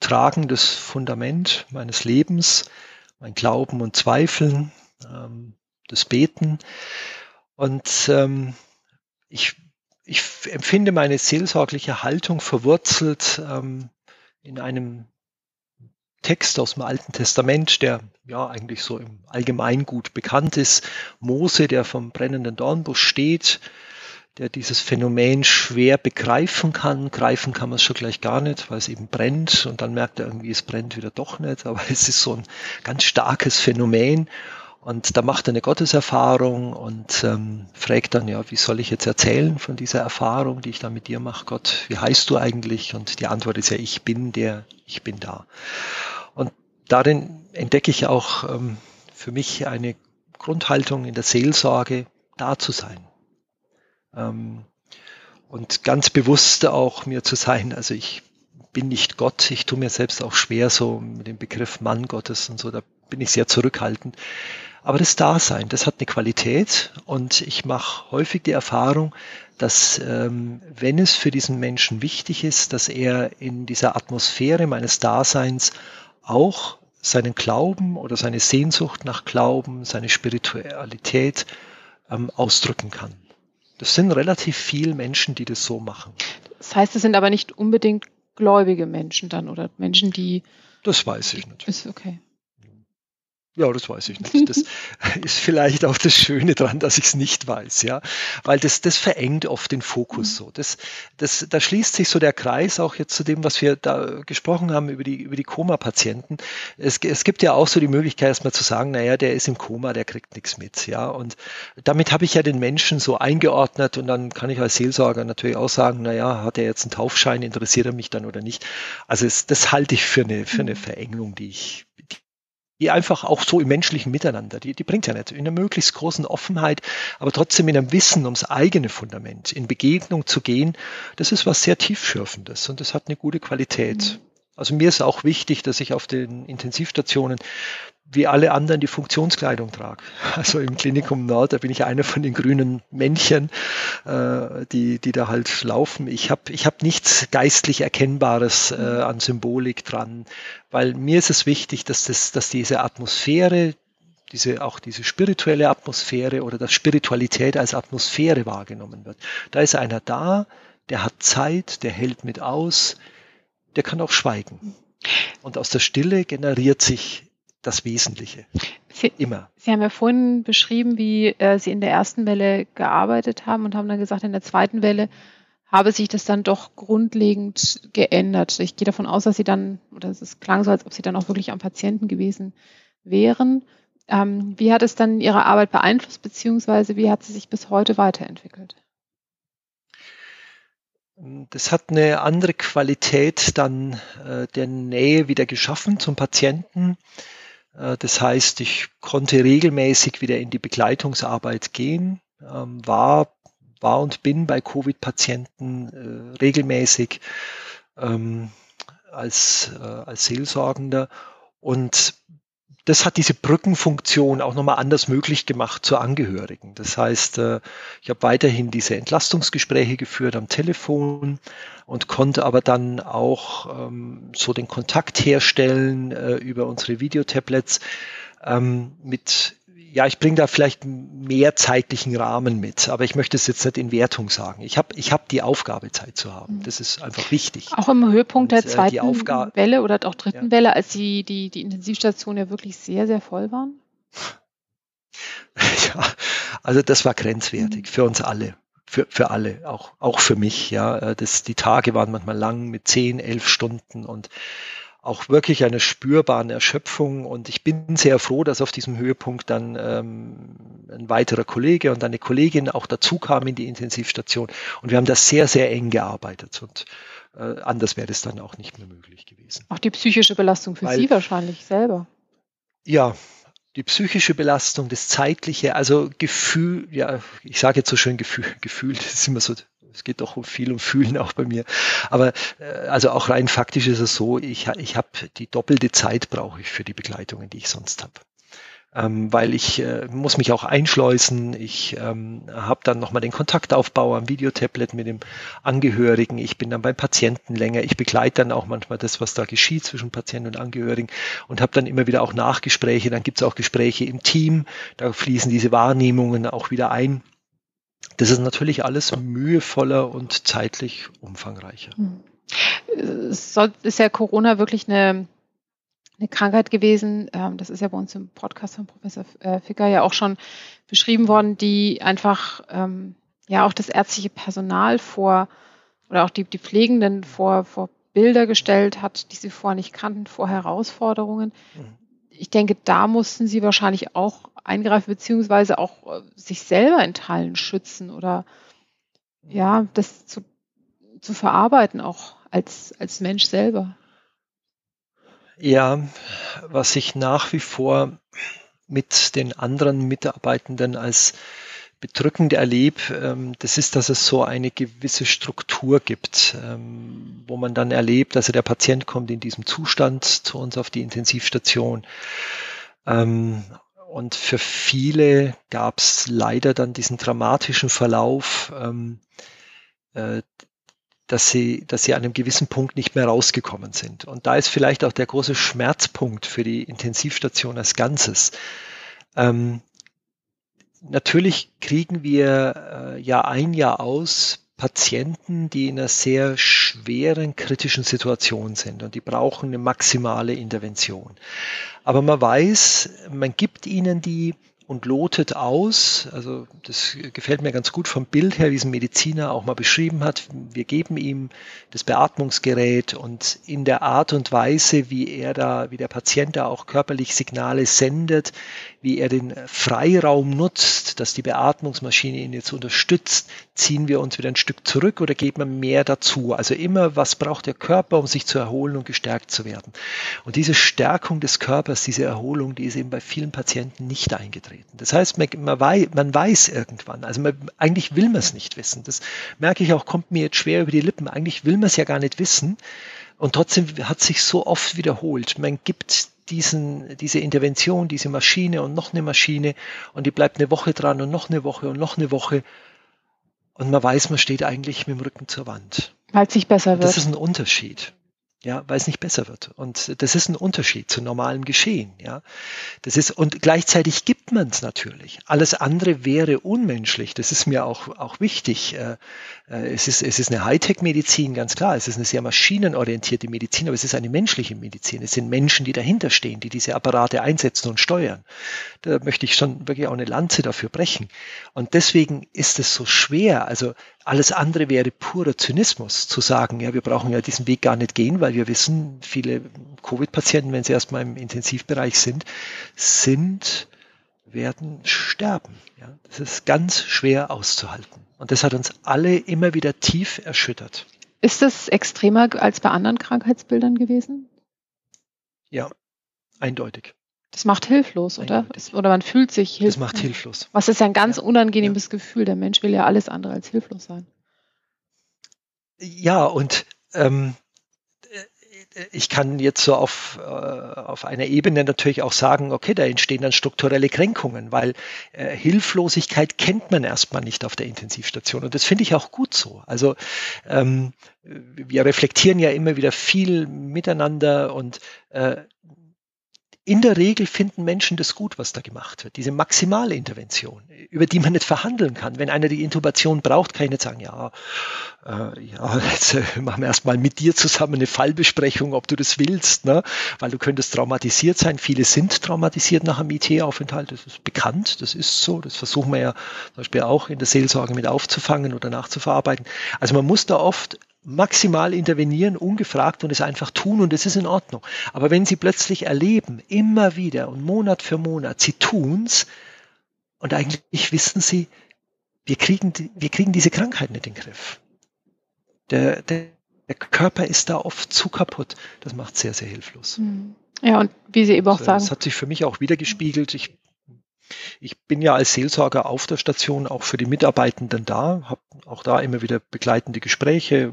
tragendes Fundament meines Lebens, mein Glauben und Zweifeln, ähm, das Beten. Und ähm, ich, ich empfinde meine seelsorgliche Haltung verwurzelt ähm, in einem Text aus dem Alten Testament, der ja eigentlich so im Allgemeingut bekannt ist. Mose, der vom brennenden Dornbusch steht, der dieses Phänomen schwer begreifen kann. Greifen kann man es schon gleich gar nicht, weil es eben brennt und dann merkt er irgendwie, es brennt wieder doch nicht. Aber es ist so ein ganz starkes Phänomen. Und da macht er eine Gotteserfahrung und ähm, fragt dann, ja, wie soll ich jetzt erzählen von dieser Erfahrung, die ich da mit dir mache, Gott, wie heißt du eigentlich? Und die Antwort ist ja, ich bin der, ich bin da. Und darin entdecke ich auch ähm, für mich eine Grundhaltung in der Seelsorge, da zu sein. Ähm, und ganz bewusst auch mir zu sein, also ich bin nicht Gott, ich tue mir selbst auch schwer so mit dem Begriff Mann Gottes und so, da bin ich sehr zurückhaltend. Aber das Dasein, das hat eine Qualität und ich mache häufig die Erfahrung, dass ähm, wenn es für diesen Menschen wichtig ist, dass er in dieser Atmosphäre meines Daseins auch seinen Glauben oder seine Sehnsucht nach Glauben, seine Spiritualität ähm, ausdrücken kann. Das sind relativ viele Menschen, die das so machen. Das heißt, es sind aber nicht unbedingt gläubige Menschen dann oder Menschen, die. Das weiß ich nicht. Ist okay. Ja, das weiß ich nicht. Das ist vielleicht auch das Schöne daran, dass ich es nicht weiß, ja. Weil das, das verengt oft den Fokus so. Das, das, da schließt sich so der Kreis auch jetzt zu dem, was wir da gesprochen haben über die, über die Koma-Patienten. Es, es gibt ja auch so die Möglichkeit, erstmal zu sagen, naja, der ist im Koma, der kriegt nichts mit, ja. Und damit habe ich ja den Menschen so eingeordnet und dann kann ich als Seelsorger natürlich auch sagen, naja, hat er jetzt einen Taufschein, interessiert er mich dann oder nicht? Also es, das halte ich für eine, für eine Verengung, die ich, die einfach auch so im menschlichen Miteinander, die, die bringt ja nicht, in einer möglichst großen Offenheit, aber trotzdem in einem Wissen ums eigene Fundament, in Begegnung zu gehen, das ist was sehr tiefschürfendes und das hat eine gute Qualität. Mhm. Also mir ist auch wichtig, dass ich auf den Intensivstationen wie alle anderen die Funktionskleidung trage. Also im Klinikum Nord, da bin ich einer von den grünen Männchen, äh, die, die da halt laufen. Ich habe ich hab nichts geistlich Erkennbares äh, an Symbolik dran, weil mir ist es wichtig, dass, das, dass diese Atmosphäre, diese, auch diese spirituelle Atmosphäre oder dass Spiritualität als Atmosphäre wahrgenommen wird. Da ist einer da, der hat Zeit, der hält mit aus, der kann auch schweigen. Und aus der Stille generiert sich das Wesentliche. Sie, Immer. Sie haben ja vorhin beschrieben, wie äh, Sie in der ersten Welle gearbeitet haben und haben dann gesagt, in der zweiten Welle habe sich das dann doch grundlegend geändert. Ich gehe davon aus, dass Sie dann, oder es klang so, als ob Sie dann auch wirklich am Patienten gewesen wären. Ähm, wie hat es dann Ihre Arbeit beeinflusst, beziehungsweise wie hat sie sich bis heute weiterentwickelt? Das hat eine andere Qualität dann äh, der Nähe wieder geschaffen zum Patienten. Äh, das heißt, ich konnte regelmäßig wieder in die Begleitungsarbeit gehen, ähm, war, war und bin bei Covid-Patienten äh, regelmäßig ähm, als, äh, als Seelsorgender. Und das hat diese Brückenfunktion auch nochmal anders möglich gemacht zu Angehörigen. Das heißt, ich habe weiterhin diese Entlastungsgespräche geführt am Telefon und konnte aber dann auch ähm, so den Kontakt herstellen äh, über unsere Videotablets ähm, mit ja, ich bringe da vielleicht mehr zeitlichen Rahmen mit, aber ich möchte es jetzt nicht in Wertung sagen. Ich habe ich hab die Aufgabe, Zeit zu haben. Mhm. Das ist einfach wichtig. Auch im Höhepunkt Und, der äh, zweiten äh, Welle oder auch dritten ja. Welle, als die, die, die Intensivstationen ja wirklich sehr, sehr voll waren? Ja, also das war grenzwertig mhm. für uns alle für, für alle, auch, auch für mich. Ja, äh, das, die Tage waren manchmal lang mit zehn, elf Stunden und auch wirklich eine spürbare Erschöpfung. Und ich bin sehr froh, dass auf diesem Höhepunkt dann ähm, ein weiterer Kollege und eine Kollegin auch dazu kam in die Intensivstation. Und wir haben das sehr, sehr eng gearbeitet. Und äh, anders wäre das dann auch nicht mehr möglich gewesen. Auch die psychische Belastung für Weil, Sie wahrscheinlich selber. Ja, die psychische Belastung, das zeitliche, also Gefühl, ja, ich sage jetzt so schön Gefühl, Gefühl, das ist immer so, es geht doch um viel um Fühlen auch bei mir. Aber äh, also auch rein faktisch ist es so, ich, ich habe die doppelte Zeit brauche ich für die Begleitungen, die ich sonst habe ähm, weil ich äh, muss mich auch einschleusen. Ich ähm, habe dann nochmal den Kontaktaufbau am Videotablet mit dem Angehörigen. Ich bin dann beim Patienten länger. Ich begleite dann auch manchmal das, was da geschieht zwischen Patienten und Angehörigen und habe dann immer wieder auch Nachgespräche. Dann gibt es auch Gespräche im Team. Da fließen diese Wahrnehmungen auch wieder ein. Das ist natürlich alles mühevoller und zeitlich umfangreicher. Hm. Es ist ja Corona wirklich eine eine Krankheit gewesen, ähm, das ist ja bei uns im Podcast von Professor äh, Ficker ja auch schon beschrieben worden, die einfach ähm, ja auch das ärztliche Personal vor oder auch die, die Pflegenden vor, vor Bilder gestellt hat, die sie vorher nicht kannten, vor Herausforderungen. Mhm. Ich denke, da mussten sie wahrscheinlich auch eingreifen, beziehungsweise auch äh, sich selber in Teilen schützen oder ja, das zu, zu verarbeiten, auch als, als Mensch selber. Ja, was ich nach wie vor mit den anderen Mitarbeitenden als bedrückend erlebe, ähm, das ist, dass es so eine gewisse Struktur gibt, ähm, wo man dann erlebt, also der Patient kommt in diesem Zustand zu uns auf die Intensivstation. Ähm, und für viele gab es leider dann diesen dramatischen Verlauf, äh, dass sie, dass sie an einem gewissen Punkt nicht mehr rausgekommen sind. Und da ist vielleicht auch der große Schmerzpunkt für die Intensivstation als Ganzes. Ähm, natürlich kriegen wir äh, Jahr ein, Jahr aus Patienten, die in einer sehr schweren, kritischen Situation sind und die brauchen eine maximale Intervention. Aber man weiß, man gibt ihnen die und lotet aus. Also das gefällt mir ganz gut vom Bild her, wie es ein Mediziner auch mal beschrieben hat. Wir geben ihm das Beatmungsgerät und in der Art und Weise, wie er da, wie der Patient da auch körperlich Signale sendet, wie er den Freiraum nutzt, dass die Beatmungsmaschine ihn jetzt unterstützt, ziehen wir uns wieder ein Stück zurück oder geben mehr dazu. Also immer, was braucht der Körper, um sich zu erholen und gestärkt zu werden. Und diese Stärkung des Körpers, diese Erholung, die ist eben bei vielen Patienten nicht eingetreten. Das heißt, man, man, weiß, man weiß irgendwann, also man, eigentlich will man es nicht wissen. Das merke ich auch, kommt mir jetzt schwer über die Lippen. Eigentlich will man es ja gar nicht wissen. Und trotzdem hat sich so oft wiederholt. Man gibt diesen, diese Intervention, diese Maschine und noch eine Maschine und die bleibt eine Woche dran und noch eine Woche und noch eine Woche. Und man weiß, man steht eigentlich mit dem Rücken zur Wand. Weil es sich besser wird. Das ist ein Unterschied ja, weil es nicht besser wird. Und das ist ein Unterschied zu normalem Geschehen, ja. Das ist, und gleichzeitig gibt man es natürlich. Alles andere wäre unmenschlich. Das ist mir auch, auch wichtig. Äh, äh, es ist, es ist eine Hightech-Medizin, ganz klar. Es ist eine sehr maschinenorientierte Medizin, aber es ist eine menschliche Medizin. Es sind Menschen, die dahinter stehen, die diese Apparate einsetzen und steuern. Da möchte ich schon wirklich auch eine Lanze dafür brechen. Und deswegen ist es so schwer. Also alles andere wäre purer Zynismus, zu sagen, ja, wir brauchen ja diesen Weg gar nicht gehen, weil wir wissen, viele Covid-Patienten, wenn sie erstmal im Intensivbereich sind, sind, werden sterben. Ja, das ist ganz schwer auszuhalten. Und das hat uns alle immer wieder tief erschüttert. Ist das extremer als bei anderen Krankheitsbildern gewesen? Ja, eindeutig. Das macht hilflos, oder? Das, oder man fühlt sich hilflos. Das macht hilflos. Was ist ja ein ganz ja. unangenehmes ja. Gefühl. Der Mensch will ja alles andere als hilflos sein. Ja, und ähm, ich kann jetzt so auf, äh, auf einer Ebene natürlich auch sagen, okay, da entstehen dann strukturelle Kränkungen, weil äh, Hilflosigkeit kennt man erstmal nicht auf der Intensivstation. Und das finde ich auch gut so. Also ähm, wir reflektieren ja immer wieder viel miteinander und äh, in der Regel finden Menschen das gut, was da gemacht wird. Diese Maximalintervention, über die man nicht verhandeln kann. Wenn einer die Intubation braucht, kann ich nicht sagen, ja, äh, ja, jetzt äh, machen wir erstmal mit dir zusammen eine Fallbesprechung, ob du das willst, ne? weil du könntest traumatisiert sein. Viele sind traumatisiert nach einem IT-Aufenthalt. Das ist bekannt, das ist so. Das versuchen wir ja zum Beispiel auch in der Seelsorge mit aufzufangen oder nachzuverarbeiten. Also man muss da oft maximal intervenieren, ungefragt und es einfach tun und es ist in Ordnung. Aber wenn Sie plötzlich erleben, immer wieder und Monat für Monat, Sie tun's und eigentlich wissen Sie, wir kriegen, wir kriegen diese Krankheit nicht in den Griff. Der, der, der Körper ist da oft zu kaputt. Das macht sehr, sehr hilflos. Hm. Ja, und wie Sie eben auch sagen. Das hat sich für mich auch wieder gespiegelt. Ich ich bin ja als Seelsorger auf der Station auch für die Mitarbeitenden da, habe auch da immer wieder begleitende Gespräche,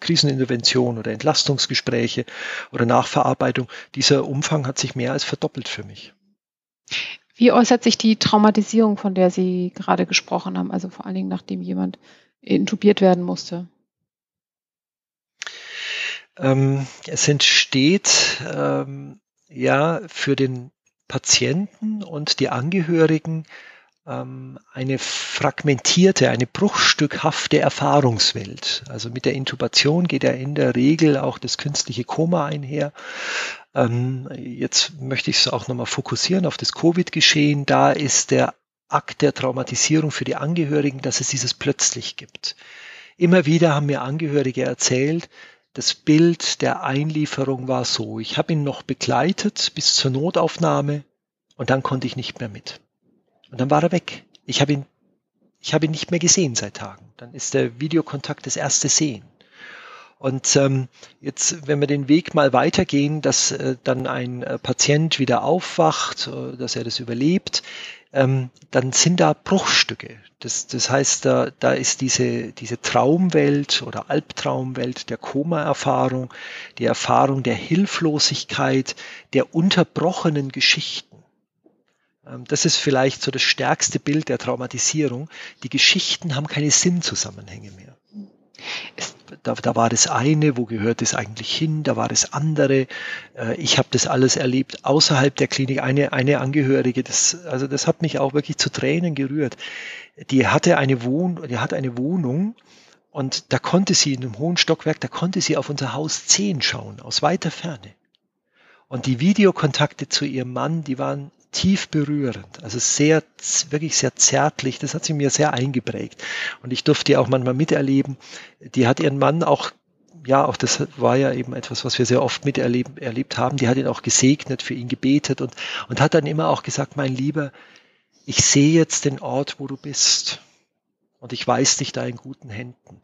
Krisenintervention oder Entlastungsgespräche oder Nachverarbeitung. Dieser Umfang hat sich mehr als verdoppelt für mich. Wie äußert sich die Traumatisierung, von der Sie gerade gesprochen haben, also vor allen Dingen nachdem jemand intubiert werden musste? Ähm, es entsteht ähm, ja für den Patienten und die Angehörigen ähm, eine fragmentierte, eine bruchstückhafte Erfahrungswelt. Also mit der Intubation geht ja in der Regel auch das künstliche Koma einher. Ähm, jetzt möchte ich es auch nochmal fokussieren auf das Covid-Geschehen. Da ist der Akt der Traumatisierung für die Angehörigen, dass es dieses plötzlich gibt. Immer wieder haben mir Angehörige erzählt, das Bild der Einlieferung war so, ich habe ihn noch begleitet bis zur Notaufnahme und dann konnte ich nicht mehr mit. Und dann war er weg. Ich habe ihn, ich habe ihn nicht mehr gesehen seit Tagen. Dann ist der Videokontakt das erste Sehen. Und ähm, jetzt, wenn wir den Weg mal weitergehen, dass äh, dann ein äh, Patient wieder aufwacht, äh, dass er das überlebt, ähm, dann sind da Bruchstücke. Das, das heißt, da, da ist diese, diese Traumwelt oder Albtraumwelt der Koma-Erfahrung, die Erfahrung der Hilflosigkeit, der unterbrochenen Geschichten. Ähm, das ist vielleicht so das stärkste Bild der Traumatisierung. Die Geschichten haben keine Sinnzusammenhänge mehr. Ist da, da war das eine, wo gehört es eigentlich hin, da war das andere. Äh, ich habe das alles erlebt außerhalb der Klinik. Eine, eine Angehörige, das, also das hat mich auch wirklich zu Tränen gerührt. Die hatte eine Wohn, die hat eine Wohnung und da konnte sie in einem hohen Stockwerk, da konnte sie auf unser Haus 10 schauen, aus weiter Ferne. Und die Videokontakte zu ihrem Mann, die waren tief berührend, also sehr, wirklich sehr zärtlich. Das hat sie mir sehr eingeprägt. Und ich durfte die auch manchmal miterleben. Die hat ihren Mann auch, ja, auch das war ja eben etwas, was wir sehr oft miterlebt erlebt haben. Die hat ihn auch gesegnet, für ihn gebetet und, und hat dann immer auch gesagt, mein Lieber, ich sehe jetzt den Ort, wo du bist. Und ich weiß dich da in guten Händen.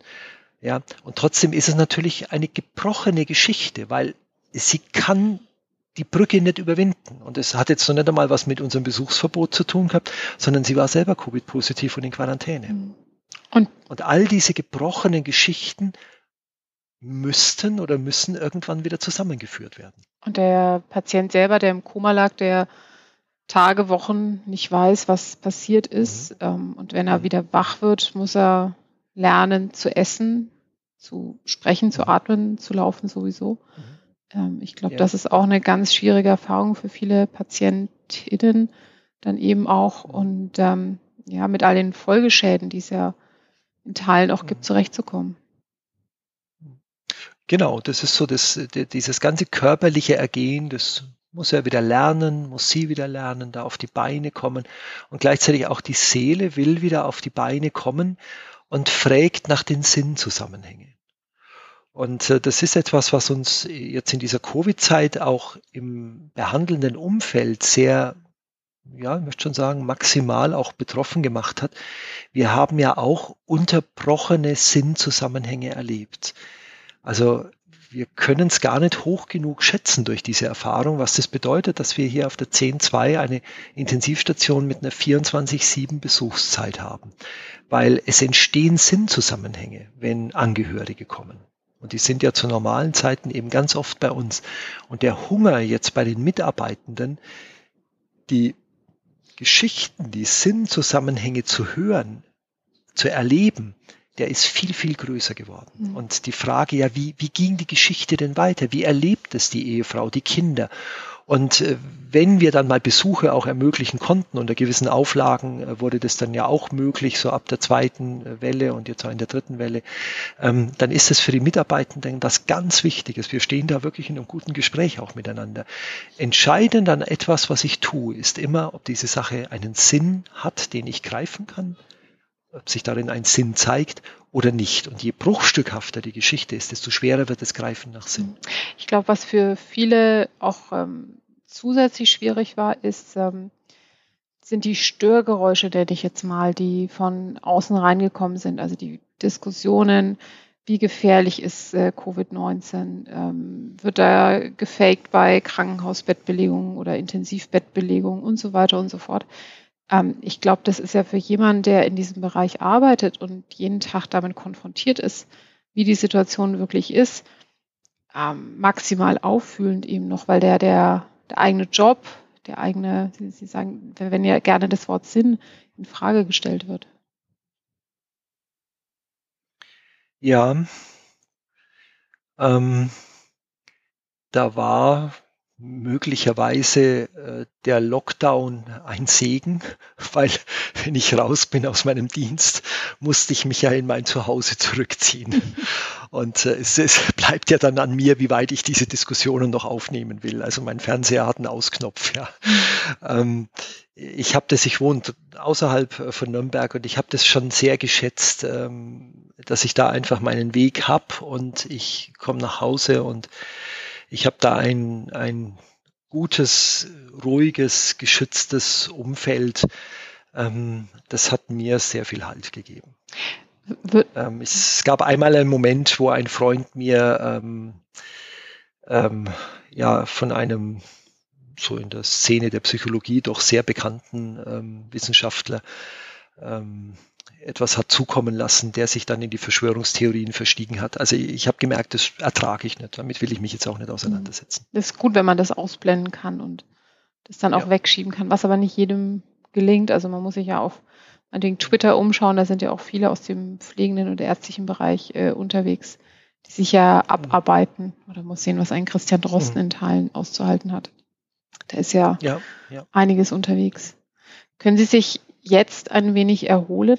Ja, und trotzdem ist es natürlich eine gebrochene Geschichte, weil sie kann die Brücke nicht überwinden. Und es hat jetzt noch nicht einmal was mit unserem Besuchsverbot zu tun gehabt, sondern sie war selber Covid-positiv und in Quarantäne. Mhm. Und, und all diese gebrochenen Geschichten müssten oder müssen irgendwann wieder zusammengeführt werden. Und der Patient selber, der im Koma lag, der Tage, Wochen nicht weiß, was passiert ist. Mhm. Und wenn er mhm. wieder wach wird, muss er lernen zu essen, zu sprechen, zu mhm. atmen, zu laufen sowieso. Mhm. Ähm, ich glaube, ja. das ist auch eine ganz schwierige Erfahrung für viele PatientInnen dann eben auch und ähm, ja, mit all den Folgeschäden, die es ja in Teilen auch gibt, mhm. zurechtzukommen. Genau, das ist so das, dieses ganze körperliche Ergehen, das muss er wieder lernen, muss sie wieder lernen, da auf die Beine kommen. Und gleichzeitig auch die Seele will wieder auf die Beine kommen und fragt nach den Sinnzusammenhängen. Und äh, das ist etwas, was uns jetzt in dieser Covid-Zeit auch im behandelnden Umfeld sehr, ja, ich möchte schon sagen, maximal auch betroffen gemacht hat. Wir haben ja auch unterbrochene Sinnzusammenhänge erlebt. Also wir können es gar nicht hoch genug schätzen durch diese Erfahrung, was das bedeutet, dass wir hier auf der 10.2 eine Intensivstation mit einer 24-7 Besuchszeit haben. Weil es entstehen Sinnzusammenhänge, wenn Angehörige kommen. Und die sind ja zu normalen Zeiten eben ganz oft bei uns. Und der Hunger jetzt bei den Mitarbeitenden, die Geschichten, die Sinnzusammenhänge zu hören, zu erleben, der ist viel, viel größer geworden. Mhm. Und die Frage, ja, wie, wie ging die Geschichte denn weiter? Wie erlebt es die Ehefrau, die Kinder? Und äh, wenn wir dann mal Besuche auch ermöglichen konnten, unter gewissen Auflagen äh, wurde das dann ja auch möglich, so ab der zweiten äh, Welle und jetzt auch in der dritten Welle, ähm, dann ist es für die Mitarbeitenden was ganz Wichtiges. Wir stehen da wirklich in einem guten Gespräch auch miteinander. Entscheidend an etwas, was ich tue, ist immer, ob diese Sache einen Sinn hat, den ich greifen kann, ob sich darin ein Sinn zeigt oder nicht. Und je bruchstückhafter die Geschichte ist, desto schwerer wird das Greifen nach Sinn. Ich glaube, was für viele auch ähm, zusätzlich schwierig war, ist, ähm, sind die Störgeräusche, nenne ich jetzt mal, die von außen reingekommen sind. Also die Diskussionen, wie gefährlich ist äh, Covid-19? Ähm, wird da gefaked bei Krankenhausbettbelegungen oder Intensivbettbelegungen und so weiter und so fort? Ähm, ich glaube, das ist ja für jemanden, der in diesem Bereich arbeitet und jeden Tag damit konfrontiert ist, wie die Situation wirklich ist, ähm, maximal auffühlend eben noch, weil der, der, der eigene Job, der eigene, Sie, Sie sagen, wenn ja gerne das Wort Sinn in Frage gestellt wird. Ja, ähm, da war möglicherweise äh, der Lockdown ein Segen, weil wenn ich raus bin aus meinem Dienst, musste ich mich ja in mein Zuhause zurückziehen. Und äh, es, es, bleibt ja dann an mir, wie weit ich diese Diskussionen noch aufnehmen will. Also mein Fernseher hat einen Ausknopf, ja. Ähm, ich habe das, ich wohne außerhalb von Nürnberg und ich habe das schon sehr geschätzt, ähm, dass ich da einfach meinen Weg hab und ich komme nach Hause und ich habe da ein, ein gutes, ruhiges, geschütztes Umfeld. Ähm, das hat mir sehr viel Halt gegeben. Ähm, es gab einmal einen Moment, wo ein Freund mir ähm, ähm, ja von einem so in der Szene der Psychologie doch sehr bekannten ähm, Wissenschaftler ähm, etwas hat zukommen lassen, der sich dann in die Verschwörungstheorien verstiegen hat. Also ich habe gemerkt, das ertrage ich nicht. Damit will ich mich jetzt auch nicht auseinandersetzen. Das ist gut, wenn man das ausblenden kann und das dann auch ja. wegschieben kann, was aber nicht jedem gelingt. Also man muss sich ja auf meinetwegen Twitter umschauen, da sind ja auch viele aus dem pflegenden oder ärztlichen Bereich äh, unterwegs, die sich ja abarbeiten. Oder muss sehen, was ein Christian Drosten mhm. in Teilen auszuhalten hat. Da ist ja, ja, ja, einiges unterwegs. Können Sie sich jetzt ein wenig erholen,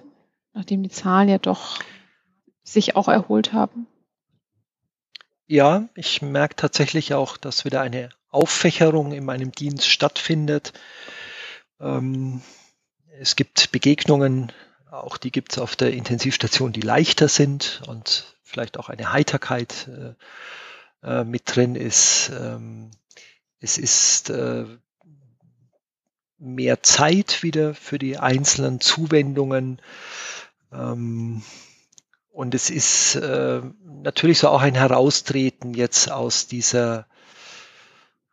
nachdem die Zahlen ja doch sich auch erholt haben? Ja, ich merke tatsächlich auch, dass wieder eine Auffächerung in meinem Dienst stattfindet. Ähm, es gibt Begegnungen, auch die gibt es auf der Intensivstation, die leichter sind und vielleicht auch eine Heiterkeit äh, äh, mit drin ist. Ähm, es ist äh, mehr Zeit wieder für die einzelnen Zuwendungen. Ähm, und es ist äh, natürlich so auch ein Heraustreten jetzt aus dieser,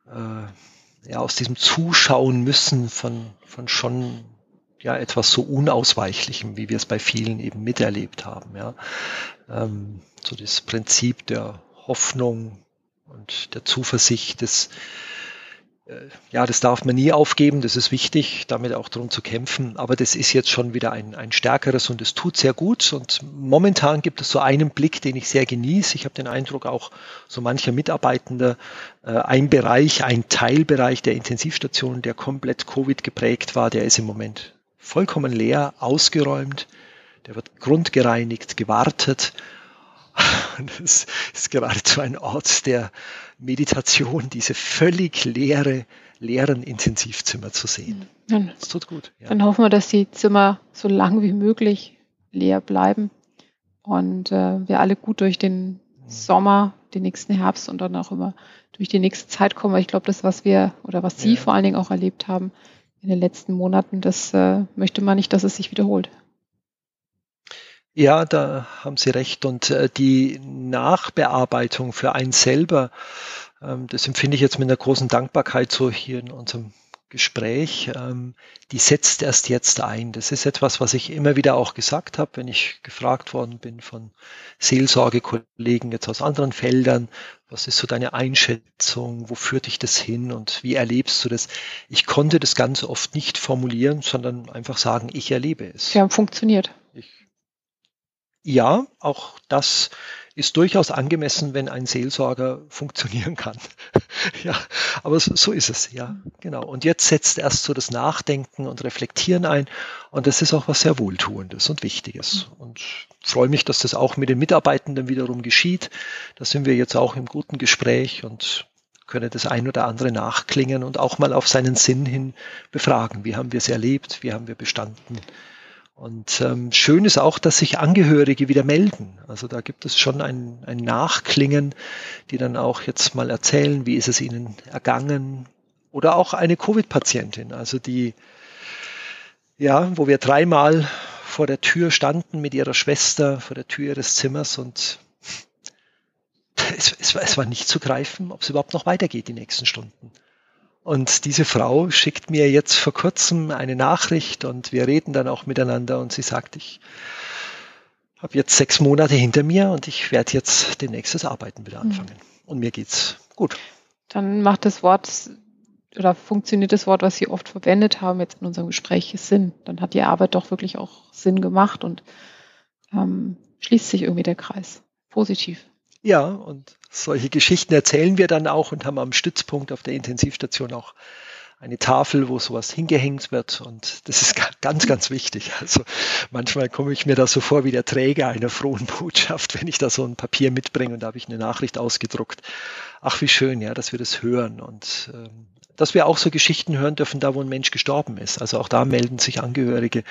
äh, ja, aus diesem Zuschauen müssen von, von schon ja etwas so Unausweichlichem, wie wir es bei vielen eben miterlebt haben. Ja. Ähm, so das Prinzip der Hoffnung und der Zuversicht des ja, das darf man nie aufgeben, das ist wichtig, damit auch darum zu kämpfen. Aber das ist jetzt schon wieder ein, ein stärkeres und es tut sehr gut. Und momentan gibt es so einen Blick, den ich sehr genieße. Ich habe den Eindruck, auch so mancher Mitarbeitender, äh, ein Bereich, ein Teilbereich der Intensivstation, der komplett Covid geprägt war, der ist im Moment vollkommen leer, ausgeräumt. Der wird grundgereinigt, gewartet. Und es ist geradezu ein Ort der Meditation, diese völlig leere, leeren Intensivzimmer zu sehen. Dann, das tut gut. Ja. Dann hoffen wir, dass die Zimmer so lang wie möglich leer bleiben und äh, wir alle gut durch den. Sommer, den nächsten Herbst und dann auch immer durch die nächste Zeit kommen. Ich glaube, das, was wir oder was Sie ja. vor allen Dingen auch erlebt haben in den letzten Monaten, das äh, möchte man nicht, dass es sich wiederholt. Ja, da haben Sie recht. Und äh, die Nachbearbeitung für einen selber, ähm, das empfinde ich jetzt mit einer großen Dankbarkeit so hier in unserem Gespräch, ähm, die setzt erst jetzt ein. Das ist etwas, was ich immer wieder auch gesagt habe, wenn ich gefragt worden bin von Seelsorgekollegen jetzt aus anderen Feldern, was ist so deine Einschätzung, wo führt dich das hin und wie erlebst du das? Ich konnte das ganz oft nicht formulieren, sondern einfach sagen, ich erlebe es. Ja, funktioniert. Ich ja, auch das ist durchaus angemessen, wenn ein Seelsorger funktionieren kann. ja, aber so, so, ist es, ja, genau. Und jetzt setzt erst so das Nachdenken und Reflektieren ein. Und das ist auch was sehr Wohltuendes und Wichtiges. Und freue mich, dass das auch mit den Mitarbeitenden wiederum geschieht. Da sind wir jetzt auch im guten Gespräch und können das ein oder andere nachklingen und auch mal auf seinen Sinn hin befragen. Wie haben wir es erlebt? Wie haben wir bestanden? Und ähm, schön ist auch, dass sich Angehörige wieder melden. Also da gibt es schon ein, ein Nachklingen, die dann auch jetzt mal erzählen, wie ist es ihnen ergangen. Oder auch eine Covid-Patientin, also die, ja, wo wir dreimal vor der Tür standen mit ihrer Schwester, vor der Tür ihres Zimmers und es, es, es war nicht zu greifen, ob es überhaupt noch weitergeht die nächsten Stunden. Und diese Frau schickt mir jetzt vor kurzem eine Nachricht und wir reden dann auch miteinander und sie sagt, ich habe jetzt sechs Monate hinter mir und ich werde jetzt demnächst das Arbeiten wieder hm. anfangen. Mhm. Und mir geht's gut. Dann macht das Wort oder funktioniert das Wort, was Sie oft verwendet haben jetzt in unserem Gespräch, Sinn. Dann hat die Arbeit doch wirklich auch Sinn gemacht und ähm, schließt sich irgendwie der Kreis. Positiv. Ja, und solche Geschichten erzählen wir dann auch und haben am Stützpunkt auf der Intensivstation auch eine Tafel, wo sowas hingehängt wird. Und das ist ganz, ganz wichtig. Also manchmal komme ich mir da so vor wie der Träger einer frohen Botschaft, wenn ich da so ein Papier mitbringe und da habe ich eine Nachricht ausgedruckt. Ach, wie schön, ja, dass wir das hören und ähm, dass wir auch so Geschichten hören dürfen, da wo ein Mensch gestorben ist. Also auch da melden sich Angehörige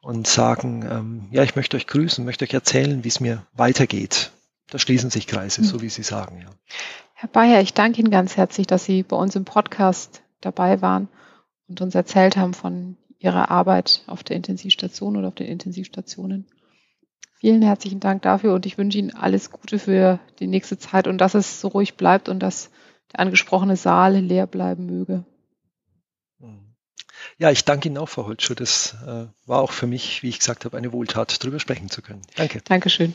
und sagen, ähm, ja, ich möchte euch grüßen, möchte euch erzählen, wie es mir weitergeht da schließen sich Kreise, so wie Sie sagen. Ja. Herr Bayer, ich danke Ihnen ganz herzlich, dass Sie bei uns im Podcast dabei waren und uns erzählt haben von Ihrer Arbeit auf der Intensivstation oder auf den Intensivstationen. Vielen herzlichen Dank dafür und ich wünsche Ihnen alles Gute für die nächste Zeit und dass es so ruhig bleibt und dass der angesprochene Saal leer bleiben möge. Ja, ich danke Ihnen auch, Frau Holtschuh. Das äh, war auch für mich, wie ich gesagt habe, eine Wohltat, darüber sprechen zu können. Danke. Dankeschön.